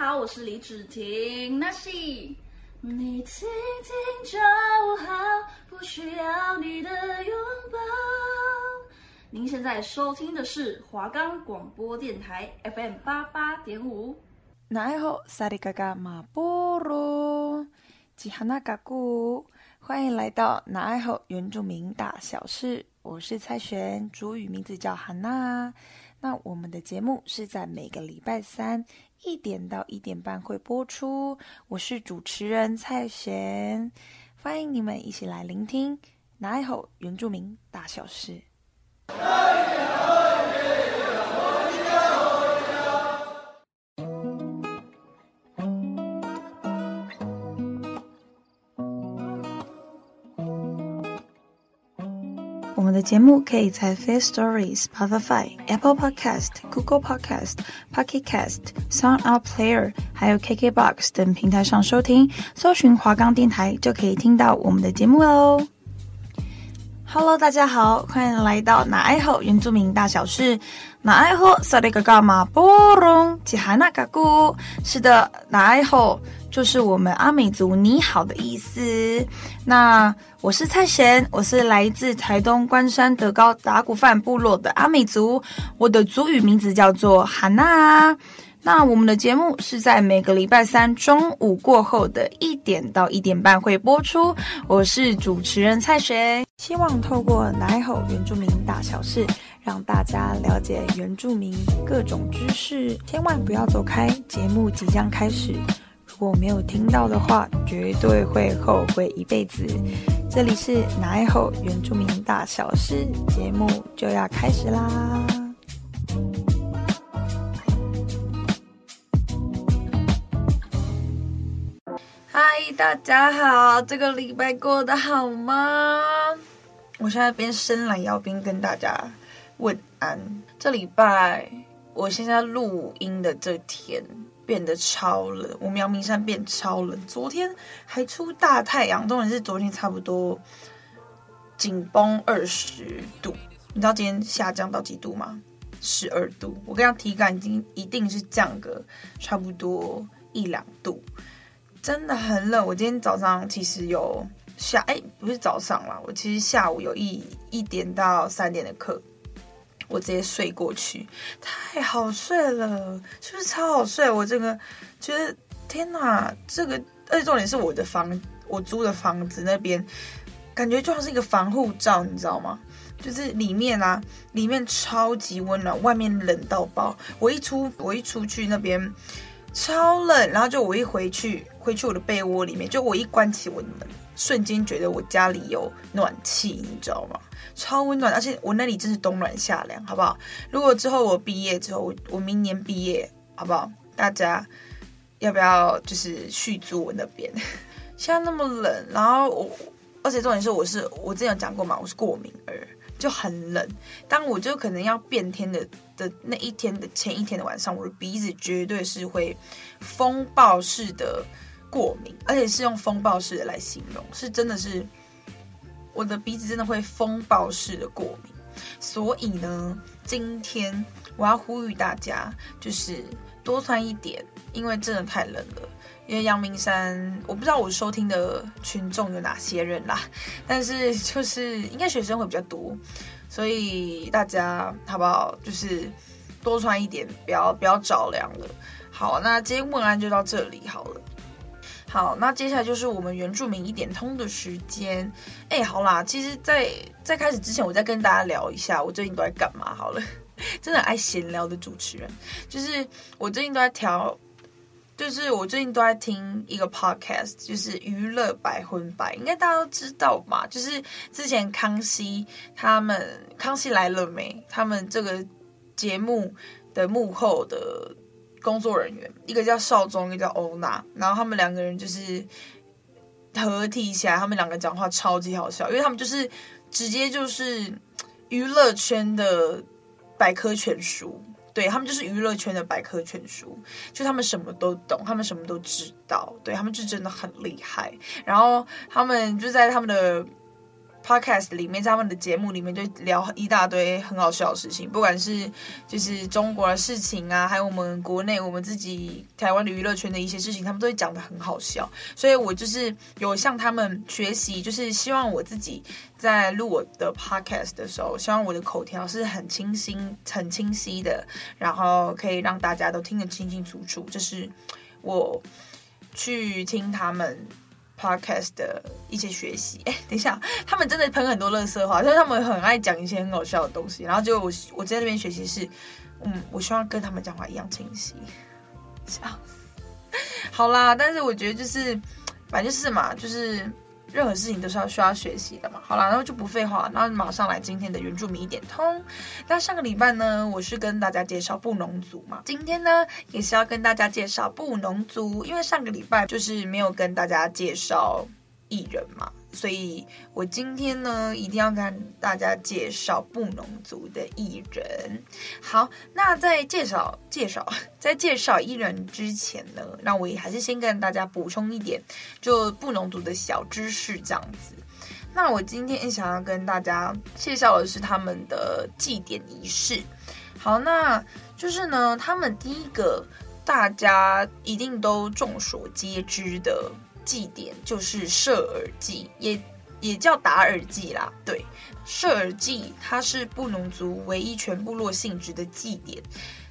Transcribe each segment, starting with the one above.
好，我是李芷婷。那是你听听就好，不需要你的拥抱。您现在收听的是华冈广播电台 FM 八八点五。那爱好萨利嘎嘎马波罗吉哈那嘎古，欢迎来到那爱好原住民大小事。我是蔡璇，主语名字叫哈娜。那我们的节目是在每个礼拜三一点到一点半会播出。我是主持人蔡璇，欢迎你们一起来聆听哪一原住民大小事。的节目可以在 Firstory、Spotify、Apple Podcast、Google Podcast、Pocket Cast、Sound Out Player，还有 KKBox 等平台上收听，搜寻华冈电台就可以听到我们的节目喽。Hello，大家好，欢迎来到那爱好原住民大小事。那爱好萨里嘎嘎马波隆吉哈那嘎古，是的，那爱好。就是我们阿美族“你好”的意思。那我是蔡贤，我是来自台东关山德高达古范部落的阿美族，我的族语名字叫做哈娜。那我们的节目是在每个礼拜三中午过后的一点到一点半会播出。我是主持人蔡贤，希望透过奶吼原住民大小事，让大家了解原住民各种知识。千万不要走开，节目即将开始。如果没有听到的话，绝对会后悔一辈子。这里是那爱好原住民大小事节目，就要开始啦！嗨，大家好，这个礼拜过得好吗？我现在边伸懒腰边跟大家问安。这礼拜，我现在录音的这天。变得超冷，我们阳明山变超冷。昨天还出大太阳，重点是昨天差不多紧绷二十度。你知道今天下降到几度吗？十二度。我跟你讲，体感已经一定是降个差不多一两度，真的很冷。我今天早上其实有下，哎，不是早上啦，我其实下午有一一点到三点的课。我直接睡过去，太好睡了，是不是超好睡？我这个觉得天哪，这个而且重点是我的房，我租的房子那边，感觉就像是一个防护罩，你知道吗？就是里面啊，里面超级温暖，外面冷到爆。我一出，我一出去那边超冷，然后就我一回去，回去我的被窝里面，就我一关起我的门，瞬间觉得我家里有暖气，你知道吗？超温暖，而且我那里真是冬暖夏凉，好不好？如果之后我毕业之后，我明年毕业，好不好？大家要不要就是续租我那边？现在那么冷，然后我，而且重点是我是我之前有讲过嘛，我是过敏儿，就很冷。当我就可能要变天的的那一天的前一天的晚上，我的鼻子绝对是会风暴式的过敏，而且是用风暴式的来形容，是真的是。我的鼻子真的会风暴式的过敏，所以呢，今天我要呼吁大家，就是多穿一点，因为真的太冷了。因为阳明山，我不知道我收听的群众有哪些人啦，但是就是应该学生会比较多，所以大家好不好？就是多穿一点，不要不要着凉了。好，那今天问安就到这里好了。好，那接下来就是我们原住民一点通的时间。哎，好啦，其实在，在在开始之前，我再跟大家聊一下我最近都在干嘛。好了，真的爱闲聊的主持人，就是我最近都在调，就是我最近都在听一个 podcast，就是娱乐百分百，应该大家都知道吧？就是之前康熙他们《康熙来了没》他们这个节目的幕后的。工作人员，一个叫少宗，一个叫欧娜，然后他们两个人就是合体起来，他们两个讲话超级好笑，因为他们就是直接就是娱乐圈的百科全书，对，他们就是娱乐圈的百科全书，就他们什么都懂，他们什么都知道，对，他们就真的很厉害。然后他们就在他们的 podcast 里面，在他们的节目里面就聊一大堆很好笑的事情，不管是就是中国的事情啊，还有我们国内我们自己台湾的娱乐圈的一些事情，他们都会讲得很好笑。所以我就是有向他们学习，就是希望我自己在录我的 podcast 的时候，希望我的口条是很清晰、很清晰的，然后可以让大家都听得清清楚楚。这是我去听他们。Podcast 的一些学习，哎，等一下，他们真的喷很多乐色话，就是他们很爱讲一些很搞笑的东西，然后就我我在那边学习是，嗯，我希望跟他们讲话一样清晰，笑死，好啦，但是我觉得就是，反正就是嘛，就是。任何事情都是要需要学习的嘛。好啦，然后就不废话，那马上来今天的原住民一点通。那上个礼拜呢，我是跟大家介绍布农族嘛。今天呢，也是要跟大家介绍布农族，因为上个礼拜就是没有跟大家介绍艺人嘛。所以我今天呢，一定要跟大家介绍布农族的艺人。好，那在介绍介绍 在介绍艺人之前呢，那我也还是先跟大家补充一点，就布农族的小知识这样子。那我今天想要跟大家介绍的是他们的祭典仪式。好，那就是呢，他们第一个大家一定都众所皆知的。祭典就是射耳祭，也也叫打耳祭啦。对，射耳祭它是布农族唯一全部落性质的祭典，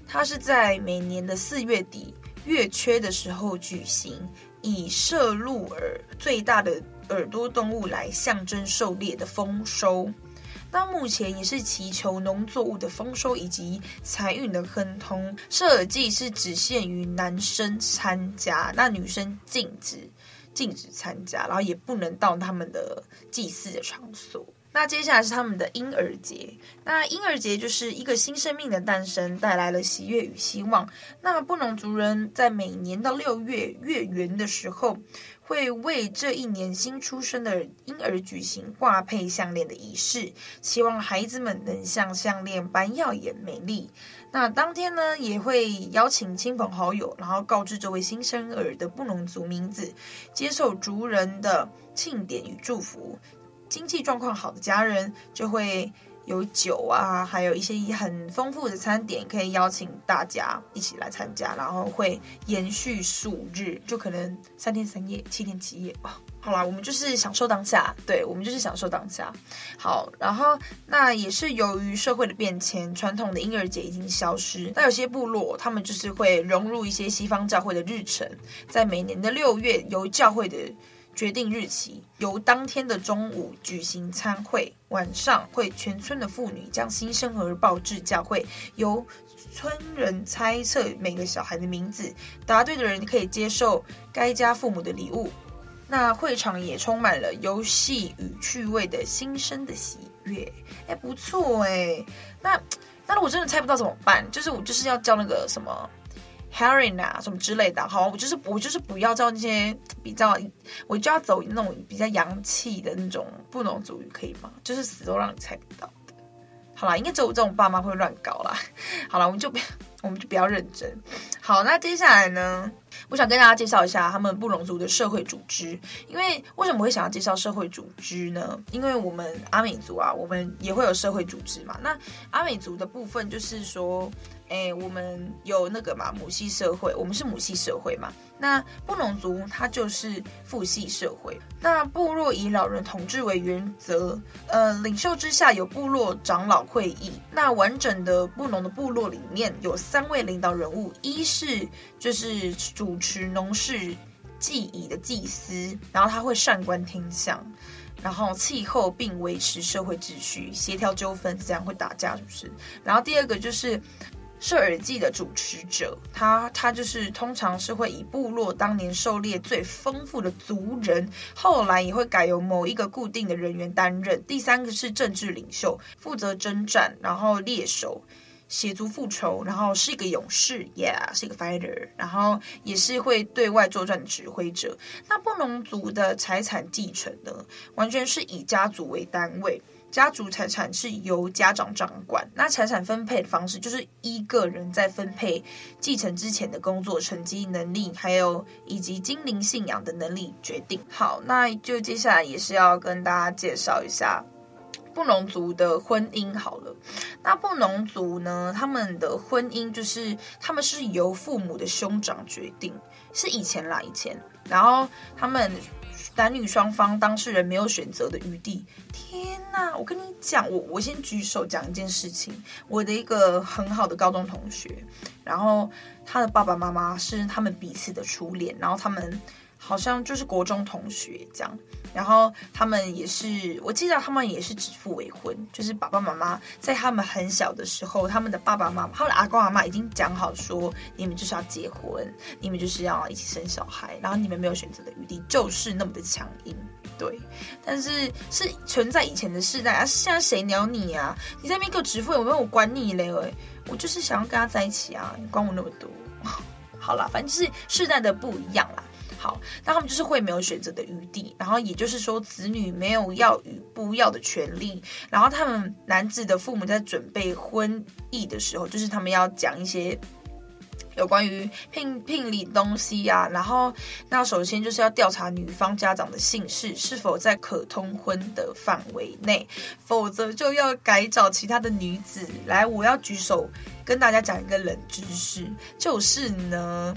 它是在每年的四月底月缺的时候举行，以射鹿耳最大的耳朵动物来象征狩猎的丰收。到目前也是祈求农作物的丰收以及财运的亨通。射耳祭是只限于男生参加，那女生禁止。禁止参加，然后也不能到他们的祭祀的场所。那接下来是他们的婴儿节。那婴儿节就是一个新生命的诞生，带来了喜悦与希望。那布农族人在每年到六月月圆的时候，会为这一年新出生的婴儿举行挂配项链的仪式，希望孩子们能像项链般耀眼美丽。那当天呢，也会邀请亲朋好友，然后告知这位新生儿的布农族名字，接受族人的庆典与祝福。经济状况好的家人就会有酒啊，还有一些很丰富的餐点，可以邀请大家一起来参加，然后会延续数日，就可能三天三夜、七天七夜吧。好啦，我们就是享受当下，对，我们就是享受当下。好，然后那也是由于社会的变迁，传统的婴儿节已经消失。那有些部落，他们就是会融入一些西方教会的日程，在每年的六月，由教会的决定日期，由当天的中午举行参会，晚上会全村的妇女将新生儿抱至教会，由村人猜测每个小孩的名字，答对的人可以接受该家父母的礼物。那会场也充满了游戏与趣味的新生的喜悦，哎，不错哎。那那如果真的猜不到怎么办？就是我就是要叫那个什么 Harry 呐什么之类的，好，我就是我就是不要叫那些比较，我就要走那种比较洋气的那种布农族语，可以吗？就是死都让你猜不到的。好啦，应该只有这种爸妈会乱搞啦。好啦，我们就不要，我们就比较认真。好，那接下来呢？我想跟大家介绍一下他们布农族的社会组织，因为为什么会想要介绍社会组织呢？因为我们阿美族啊，我们也会有社会组织嘛。那阿美族的部分就是说，哎，我们有那个嘛母系社会，我们是母系社会嘛。那布农族它就是父系社会。那部落以老人统治为原则，呃，领袖之下有部落长老会议。那完整的布农的部落里面有三位领导人物，一是就是主持农事祭仪的祭司，然后他会善观天象，然后气候并维持社会秩序，协调纠纷，这样会打架是不是？然后第二个就是。射耳祭的主持者，他他就是通常是会以部落当年狩猎最丰富的族人，后来也会改由某一个固定的人员担任。第三个是政治领袖，负责征战，然后猎手，协助复仇，然后是一个勇士，yeah，是一个 fighter，然后也是会对外作战的指挥者。那布农族的财产继承呢，完全是以家族为单位。家族财产是由家长掌管。那财产分配的方式就是依个人在分配继承之前的工作成绩、能力，还有以及精灵信仰的能力决定。好，那就接下来也是要跟大家介绍一下。布农族的婚姻好了，那布农族呢，他们的婚姻就是他们是由父母的兄长决定，是以前啦以前，然后他们男女双方当事人没有选择的余地。天哪，我跟你讲，我我先举手讲一件事情，我的一个很好的高中同学，然后他的爸爸妈妈是他们彼此的初恋，然后他们。好像就是国中同学这样，然后他们也是，我记得他们也是指腹为婚，就是爸爸妈妈在他们很小的时候，他们的爸爸妈妈，他们的阿公阿妈已经讲好说，你们就是要结婚，你们就是要一起生小孩，然后你们没有选择的余地，就是那么的强硬，对。但是是存在以前的世代啊，现在谁鸟你啊？你在那边给我指腹为婚，我管你嘞！我就是想要跟他在一起啊，你管我那么多？好啦，反正就是世代的不一样啦。好，那他们就是会没有选择的余地，然后也就是说，子女没有要与不要的权利。然后他们男子的父母在准备婚议的时候，就是他们要讲一些有关于聘聘礼东西啊。然后，那首先就是要调查女方家长的姓氏是否在可通婚的范围内，否则就要改找其他的女子来。我要举手跟大家讲一个冷知识，就是呢。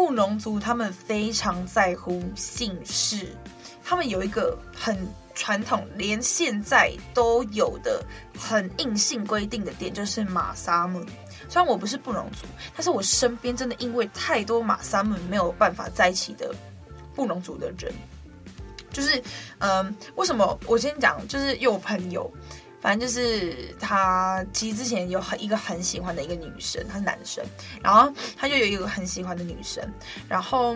布农族他们非常在乎姓氏，他们有一个很传统，连现在都有的很硬性规定的点，就是马萨姆。虽然我不是布农族，但是我身边真的因为太多马萨姆没有办法在一起的布农族的人，就是嗯，为什么？我先讲，就是有朋友。反正就是他，其实之前有很一个很喜欢的一个女生，他是男生，然后他就有一个很喜欢的女生，然后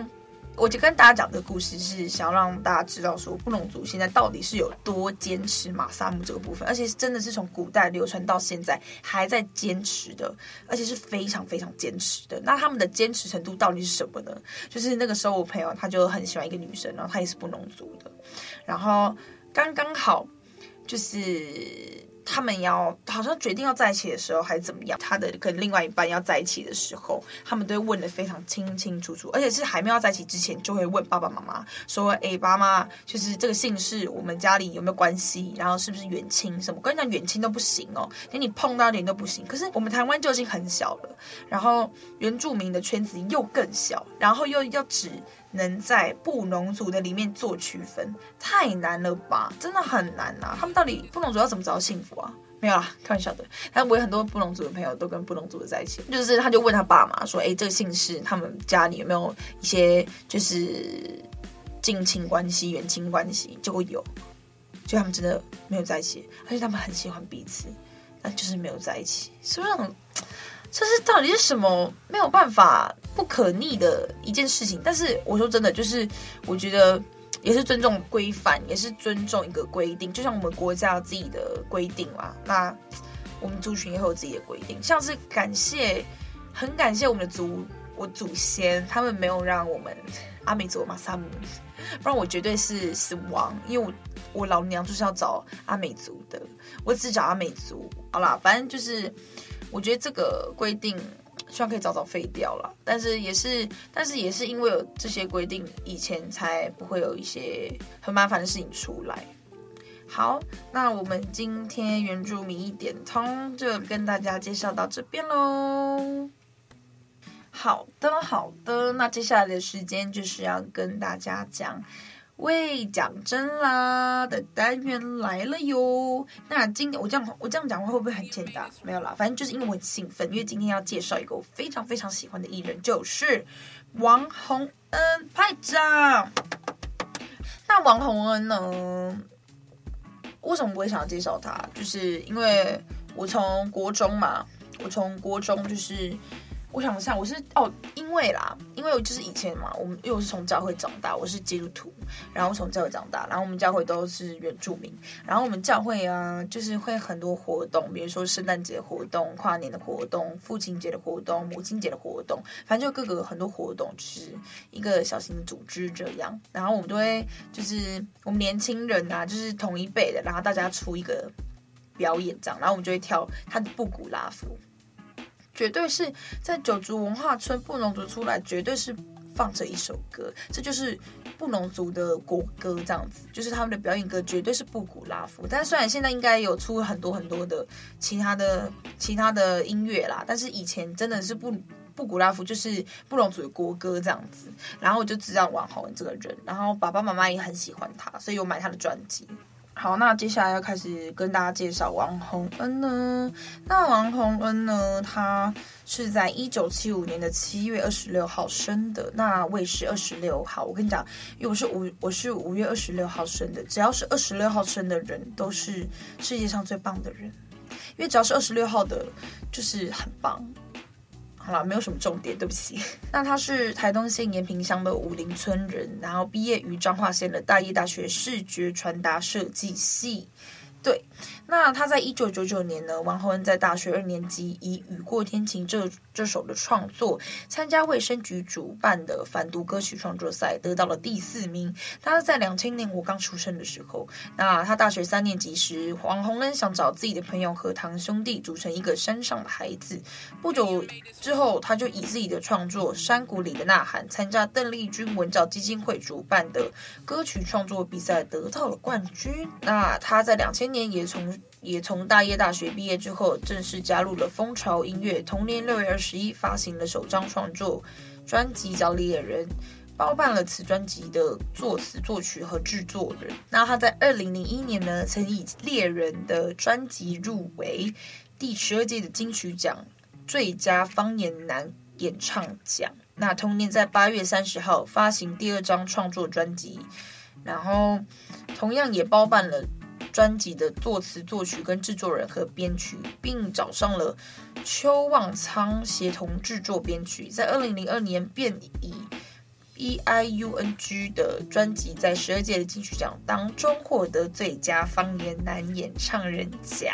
我就跟大家讲这个故事，是想要让大家知道说布农族现在到底是有多坚持马萨姆这个部分，而且是真的是从古代流传到现在还在坚持的，而且是非常非常坚持的。那他们的坚持程度到底是什么呢？就是那个时候我朋友他就很喜欢一个女生，然后他也是布农族的，然后刚刚好。就是他们要好像决定要在一起的时候，还是怎么样？他的跟另外一半要在一起的时候，他们都会问得非常清清楚楚，而且是还没有在一起之前，就会问爸爸妈妈说：“哎，爸妈，就是这个姓氏，我们家里有没有关系？然后是不是远亲什么？我跟你讲，远亲都不行哦，连你碰到点都不行。可是我们台湾就已经很小了，然后原住民的圈子又更小，然后又要指。”能在布农族的里面做区分，太难了吧？真的很难呐、啊！他们到底布农族要怎么找到幸福啊？没有啦，开玩笑的。但我有很多布农族的朋友都跟布农族的在一起，就是他就问他爸妈说：“哎，这个姓氏，他们家里有没有一些就是近亲关系、远亲关系？”就会有，就他们真的没有在一起，而且他们很喜欢彼此，但就是没有在一起，是不是很？这是到底是什么没有办法不可逆的一件事情？但是我说真的，就是我觉得也是尊重规范，也是尊重一个规定。就像我们国家有自己的规定嘛，那我们族群也会有自己的规定。像是感谢，很感谢我们的祖我祖先，他们没有让我们阿美族马萨姆，不然我绝对是死亡。因为我我老娘就是要找阿美族的，我只找阿美族。好啦，反正就是。我觉得这个规定希望可以早早废掉了，但是也是，但是也是因为有这些规定，以前才不会有一些很麻烦的事情出来。好，那我们今天原住民一点通就跟大家介绍到这边喽。好的，好的，那接下来的时间就是要跟大家讲。喂，讲真啦的单元来了哟。那今天我这样我这样讲话会不会很欠打？没有啦，反正就是因为我很兴奋，因为今天要介绍一个我非常非常喜欢的艺人，就是王洪恩派长。那王洪恩呢？为什么我会想要介绍他？就是因为我从国中嘛，我从国中就是。我想一下，我是哦，因为啦，因为我就是以前嘛，我们因为我是从教会长大，我是基督徒，然后从教会长大，然后我们教会都是原住民，然后我们教会啊，就是会很多活动，比如说圣诞节活动、跨年的活动、父亲节的活动、母亲节的活动，反正就各个很多活动，就是一个小型的组织这样，然后我们都会就是我们年轻人啊，就是同一辈的，然后大家出一个表演这样，然后我们就会跳他的布谷拉夫，绝对是在九族文化村布农族出来，绝对是放着一首歌，这就是布农族的国歌，这样子，就是他们的表演歌，绝对是布谷拉夫。但虽然现在应该有出很多很多的其他的其他的音乐啦，但是以前真的是布布谷拉夫就是布农族的国歌这样子。然后我就知道王洪恩这个人，然后爸爸妈妈也很喜欢他，所以我买他的专辑。好，那接下来要开始跟大家介绍王洪恩呢。那王洪恩呢，他是在一九七五年的七月二十六号生的。那我也是二十六号。我跟你讲，因为我是五，我是五月二十六号生的。只要是二十六号生的人，都是世界上最棒的人。因为只要是二十六号的，就是很棒。好了，没有什么重点，对不起。那他是台东县延平乡的武陵村人，然后毕业于彰化县的大一大学视觉传达设计系。对，那他在一九九九年呢，王洪恩在大学二年级以《雨过天晴》这这首的创作，参加卫生局主办的反毒歌曲创作赛，得到了第四名。他是在两千年我刚出生的时候，那他大学三年级时，王洪恩想找自己的朋友和堂兄弟组成一个山上的孩子。不久之后，他就以自己的创作《山谷里的呐喊》参加邓丽君文教基金会主办的歌曲创作比赛，得到了冠军。那他在两千年也从也从大叶大学毕业之后，正式加入了风潮音乐。同年六月二十一，发行了首张创作专辑叫《猎人》，包办了此专辑的作词、作曲和制作人。那他在二零零一年呢，曾以《猎人》的专辑入围第十二届的金曲奖最佳方言男演唱奖。那同年在八月三十号发行第二张创作专辑，然后同样也包办了。专辑的作词、作曲跟制作人和编曲，并找上了邱旺仓协同制作编曲。在二零零二年，便以 B I U N G 的专辑在十二届的金曲奖当中获得最佳方言男演唱人奖。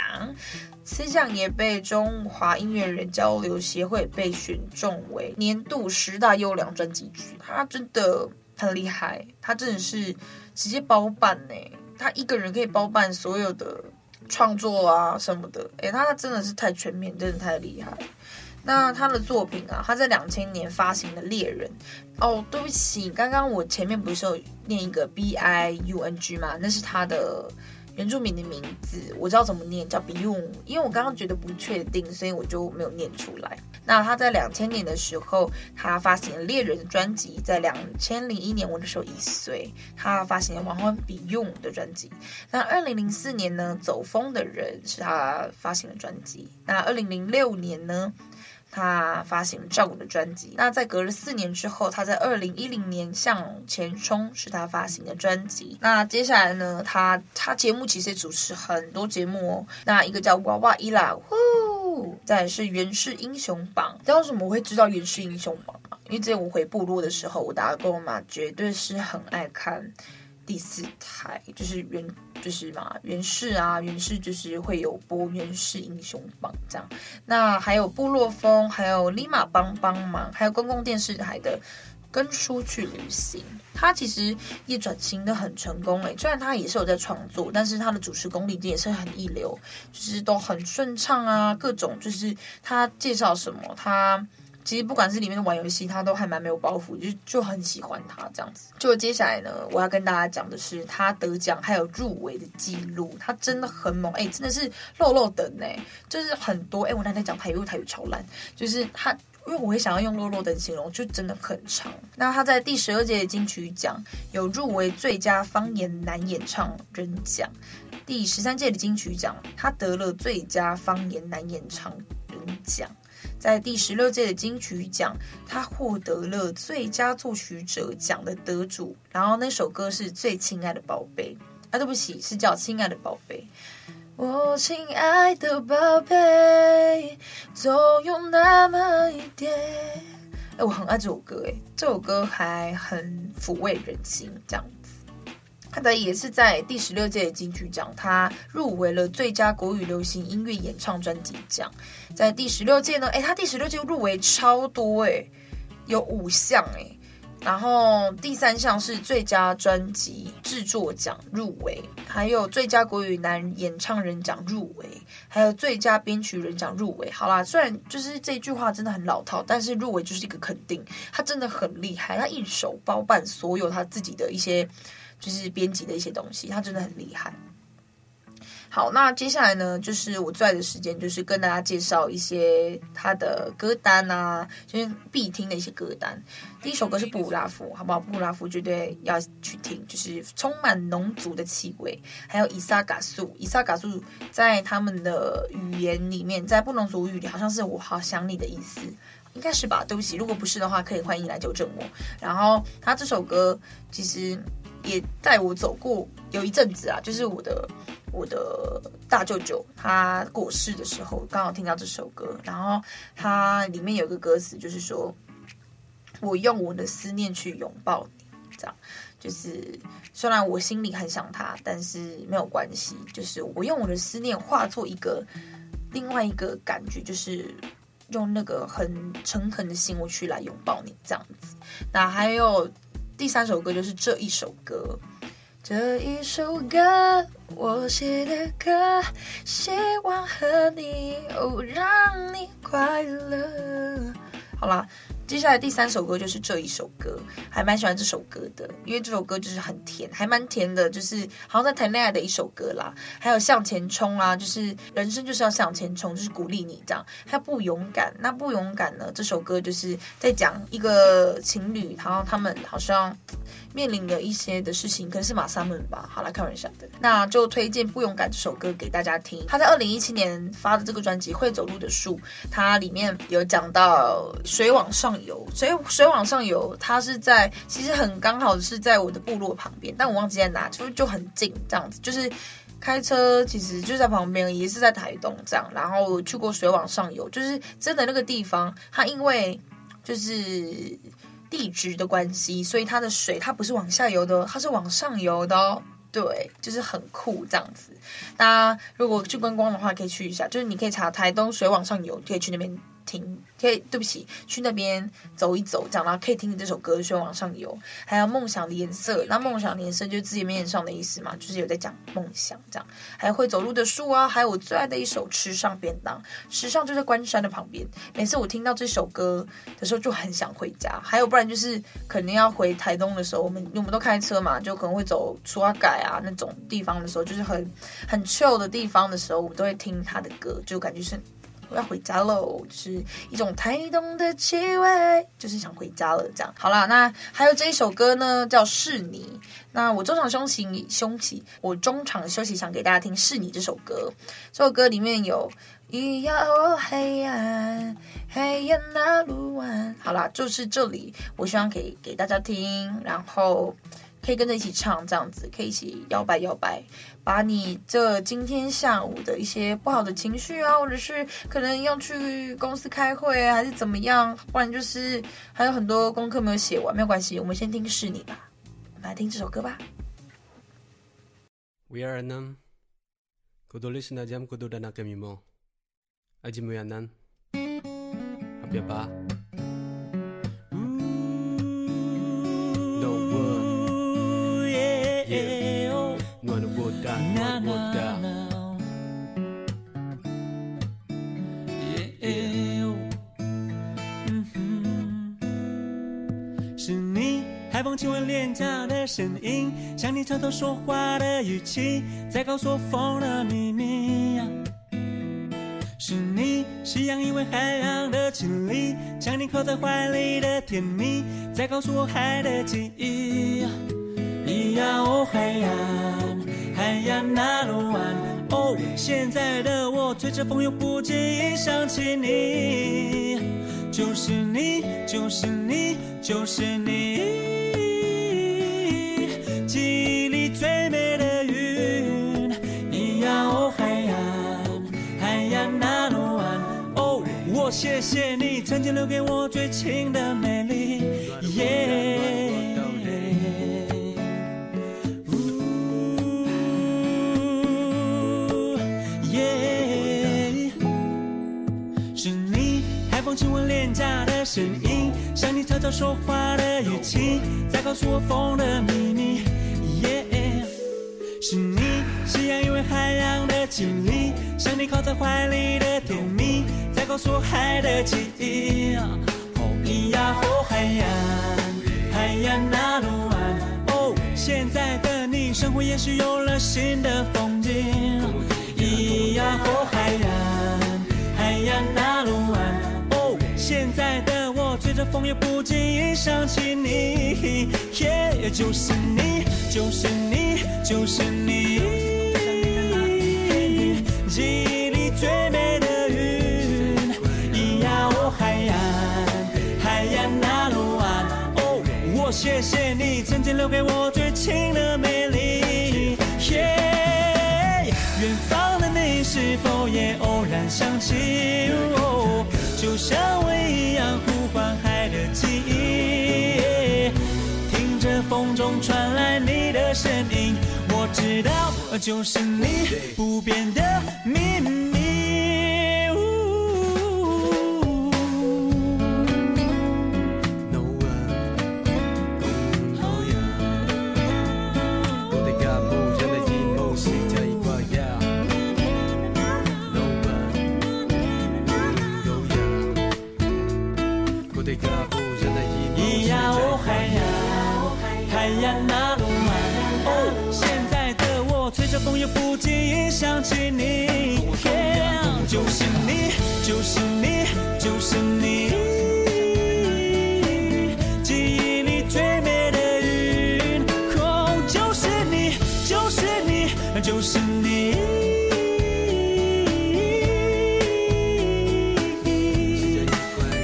此奖也被中华音乐人交流协会被选中为年度十大优良专辑。他真的很厉害，他真的是直接包办呢。他一个人可以包办所有的创作啊什么的，诶，他他真的是太全面，真的太厉害。那他的作品啊，他在两千年发行的《猎人》哦，对不起，刚刚我前面不是有念一个 B I U N G 吗？那是他的。原住民的名字我知道怎么念，叫 b i u n 因为我刚刚觉得不确定，所以我就没有念出来。那他在两千年的时候，他发行了《猎人》的专辑。在两千零一年，我那时候一岁，他发行了王洪恩 Biyung 的专辑。那二零零四年呢，《走风的人》是他发行的专辑。那二零零六年呢，他发行了《照顾》的专辑。那在隔了四年之后，他在二零一零年《向前冲》是他发行的专辑。那接下来呢，他他节目其实主持很多节目哦。那一个叫娃娃伊拉，呼，再是《原氏英雄榜》。知道为什么我会知道《原氏英雄榜》吗？因为之前我回部落的时候，我打工嘛，绝对是很爱看。第四台就是原就是嘛，原氏啊，原氏就是会有播《原氏英雄榜》这样。那还有部落风，还有立马帮帮忙，还有公共电视台的跟书去旅行。他其实也转型的很成功诶，虽然他也是有在创作，但是他的主持功力也是很一流，就是都很顺畅啊，各种就是他介绍什么他。其实不管是里面的玩游戏，他都还蛮没有包袱，就就很喜欢他这样子。就接下来呢，我要跟大家讲的是他得奖还有入围的记录，他真的很猛，哎，真的是漏漏等哎，就是很多哎，我那天讲台语，台语超烂，就是他，因为我会想要用落落等形容，就真的很长。那他在第十二届的金曲奖有入围最佳方言男演唱人奖，第十三届的金曲奖他得了最佳方言男演唱人奖。在第十六届的金曲奖，他获得了最佳作曲者奖的得主。然后那首歌是最亲爱的宝贝啊，对不起，是叫亲爱的宝贝。我亲爱的宝贝，总有那么一点。哎，我很爱这首歌，哎，这首歌还很抚慰人心，这样子。他的也是在第十六届金曲奖，他入围了最佳国语流行音乐演唱专辑奖。在第十六届呢，诶，他第十六届入围超多诶，有五项诶，然后第三项是最佳专辑制作奖入围，还有最佳国语男演唱人奖入围，还有最佳编曲人奖入围。好啦，虽然就是这句话真的很老套，但是入围就是一个肯定，他真的很厉害，他一手包办所有他自己的一些就是编辑的一些东西，他真的很厉害。好，那接下来呢，就是我最爱的时间，就是跟大家介绍一些他的歌单啊，就是必听的一些歌单。第一首歌是布拉夫，好不好？布拉夫绝对要去听，就是充满浓足的气味。还有伊萨嘎素，伊萨嘎素在他们的语言里面，在布农族语里好像是我好想你的意思，应该是吧？对不起，如果不是的话，可以欢迎来纠正我。然后他这首歌其实也带我走过有一阵子啊，就是我的。我的大舅舅他过世的时候，刚好听到这首歌，然后它里面有个歌词，就是说我用我的思念去拥抱你，这样就是虽然我心里很想他，但是没有关系，就是我用我的思念化作一个另外一个感觉，就是用那个很诚恳的心，我去来拥抱你，这样子。那还有第三首歌，就是这一首歌。这一首歌，我写的歌，希望和你哦，让你快乐。好啦。接下来第三首歌就是这一首歌，还蛮喜欢这首歌的，因为这首歌就是很甜，还蛮甜的，就是好像在谈恋爱的一首歌啦。还有向前冲啊，就是人生就是要向前冲，就是鼓励你这样。还有不勇敢，那不勇敢呢？这首歌就是在讲一个情侣，然后他们好像面临了一些的事情，可能是马萨们吧。好来开玩笑的，那就推荐不勇敢这首歌给大家听。他在二零一七年发的这个专辑《会走路的树》，它里面有讲到水往上。游，所以水往上游，它是在其实很刚好是在我的部落旁边，但我忘记在哪，就就很近这样子，就是开车其实就在旁边，也是在台东这样。然后去过水往上游，就是真的那个地方，它因为就是地质的关系，所以它的水它不是往下游的，它是往上游的哦。对，就是很酷这样子。大家如果去观光的话，可以去一下，就是你可以查台东水往上游，可以去那边。听，可以，对不起，去那边走一走，这样，然后可以听你这首歌《水往上游》，还有梦想的颜色。那梦想的颜色就是字面上的意思嘛，就是有在讲梦想这样。还有会走路的树啊，还有我最爱的一首《吃上便当》，吃上就在关山的旁边。每次我听到这首歌的时候，就很想回家。还有不然就是肯定要回台东的时候，我们我们都开车嘛，就可能会走出阿改啊那种地方的时候，就是很很 chill 的地方的时候，我们都会听他的歌，就感觉是。我要回家喽，就是一种台东的气味，就是想回家了。这样好啦，那还有这一首歌呢，叫《是你》。那我中场休息，休息，我中场休息，想给大家听《是你》这首歌。这首歌里面有“咿呀哦黑呀，黑呀那路弯”。好啦，就是这里，我希望可以给大家听，然后。可以跟着一起唱，这样子可以一起摇摆摇摆，把你这今天下午的一些不好的情绪啊，或者是可能要去公司开会啊，还是怎么样，不然就是还有很多功课没有写完，没有关系，我们先听是你吧，我们来听这首歌吧。We are 暖我的，暖我的。风亲吻脸颊的声音，像你偷偷说话的语气，在告诉我风的秘密。是你，夕阳依偎海洋的情理，像你靠在怀里的甜蜜，在告诉我海的记忆。咿呀哦，海岸，海洋那麓湾。哦，现在的我，吹着风，又不经意想起你。就是你，就是你，就是你。记忆里最美的云，咿呀哦，海岸，海洋那麓湾。哦，我谢谢你，曾经留给我最亲的美丽。风亲吻脸颊的声音。像你悄悄说话的语气，在告诉我风的秘密。是你夕阳因为海洋的经历，像你靠在怀里的甜蜜，在告诉我海的记忆。哦咿呀哦海洋，海洋那路湾。哦，现在的你生活也许有了新的风景。咿呀哦海洋，海洋那路湾。现在的我吹着风，也不经意想起你，耶、yeah, 就是你，就是你，就是你，记忆里最美的云。咿呀哦海洋，海洋那路湾，哦，我谢谢你曾经留给我最亲的美丽。Yeah, 远方的你是否也偶然想起？哦就像就是你不变的就是你，就是你，记忆里最美的云，哦，就是你，就是你，就是你。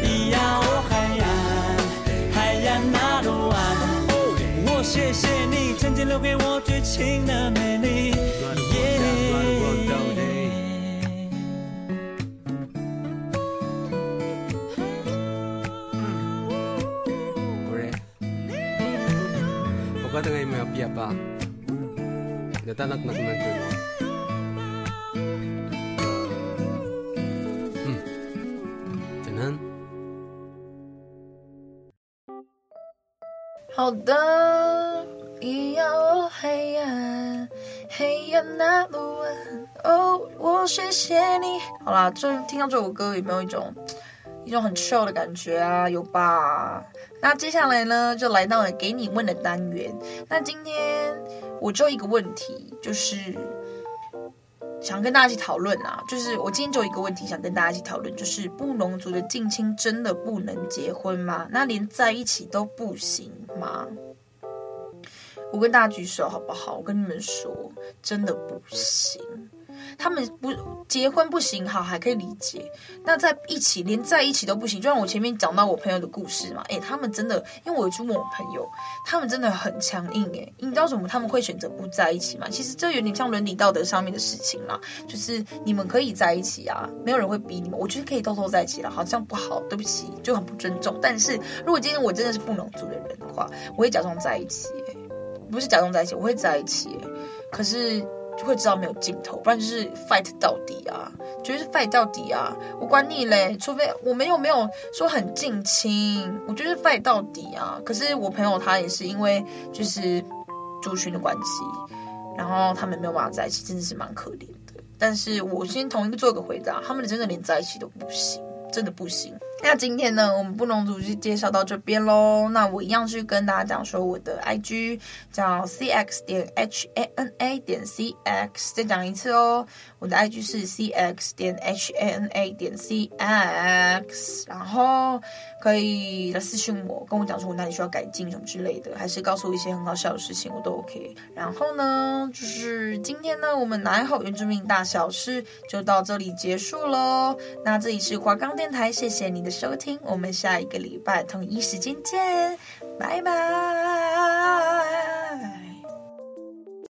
咿呀哦海洋，海洋那路湾，我谢谢你曾经留给我最亲的美丽。好的，咿呀哦海洋，海洋那路湾，哦，我谢谢你。好啦，这听到这首歌有没有一种一种很 chill 的感觉啊？有吧？那接下来呢，就来到了给你问的单元。那今天我就一个问题，就是想跟大家一起讨论啊。就是我今天就一个问题想跟大家一起讨论，就是布农族的近亲真的不能结婚吗？那连在一起都不行吗？我跟大家举手好不好？我跟你们说，真的不行。他们不结婚不行，好，还可以理解。那在一起，连在一起都不行。就像我前面讲到我朋友的故事嘛，诶，他们真的，因为我有去问我朋友，他们真的很强硬，诶，你知道什么？他们会选择不在一起吗？其实这有点像伦理道德上面的事情啦。就是你们可以在一起啊，没有人会逼你们。我觉得可以偷偷在一起了，好像不好，对不起，就很不尊重。但是如果今天我真的是不能族的人的话，我会假装在一起，不是假装在一起，我会在一起。可是。就会知道没有尽头，不然就是 fight 到底啊，绝对是 fight 到底啊！我管你嘞，除非我们又没有说很近亲，我觉得 fight 到底啊。可是我朋友他也是因为就是族群的关系，然后他们没有办法在一起，真的是蛮可怜的。但是我先同一个做个回答，他们真的连在一起都不行。真的不行。那今天呢，我们不能组就介绍到这边喽。那我一样去跟大家讲说，我的 IG 叫 cx 点 hana 点 cx，再讲一次哦。我的 IG 是 cx 点 hana 点 cx，然后可以来私讯我，跟我讲说我哪里需要改进什么之类的，还是告诉我一些很好笑的事情，我都 OK。然后呢，就是今天呢，我们奶好原住民大小事就到这里结束喽。那这里是华冈电台，谢谢你的收听，我们下一个礼拜同一时间见，拜拜。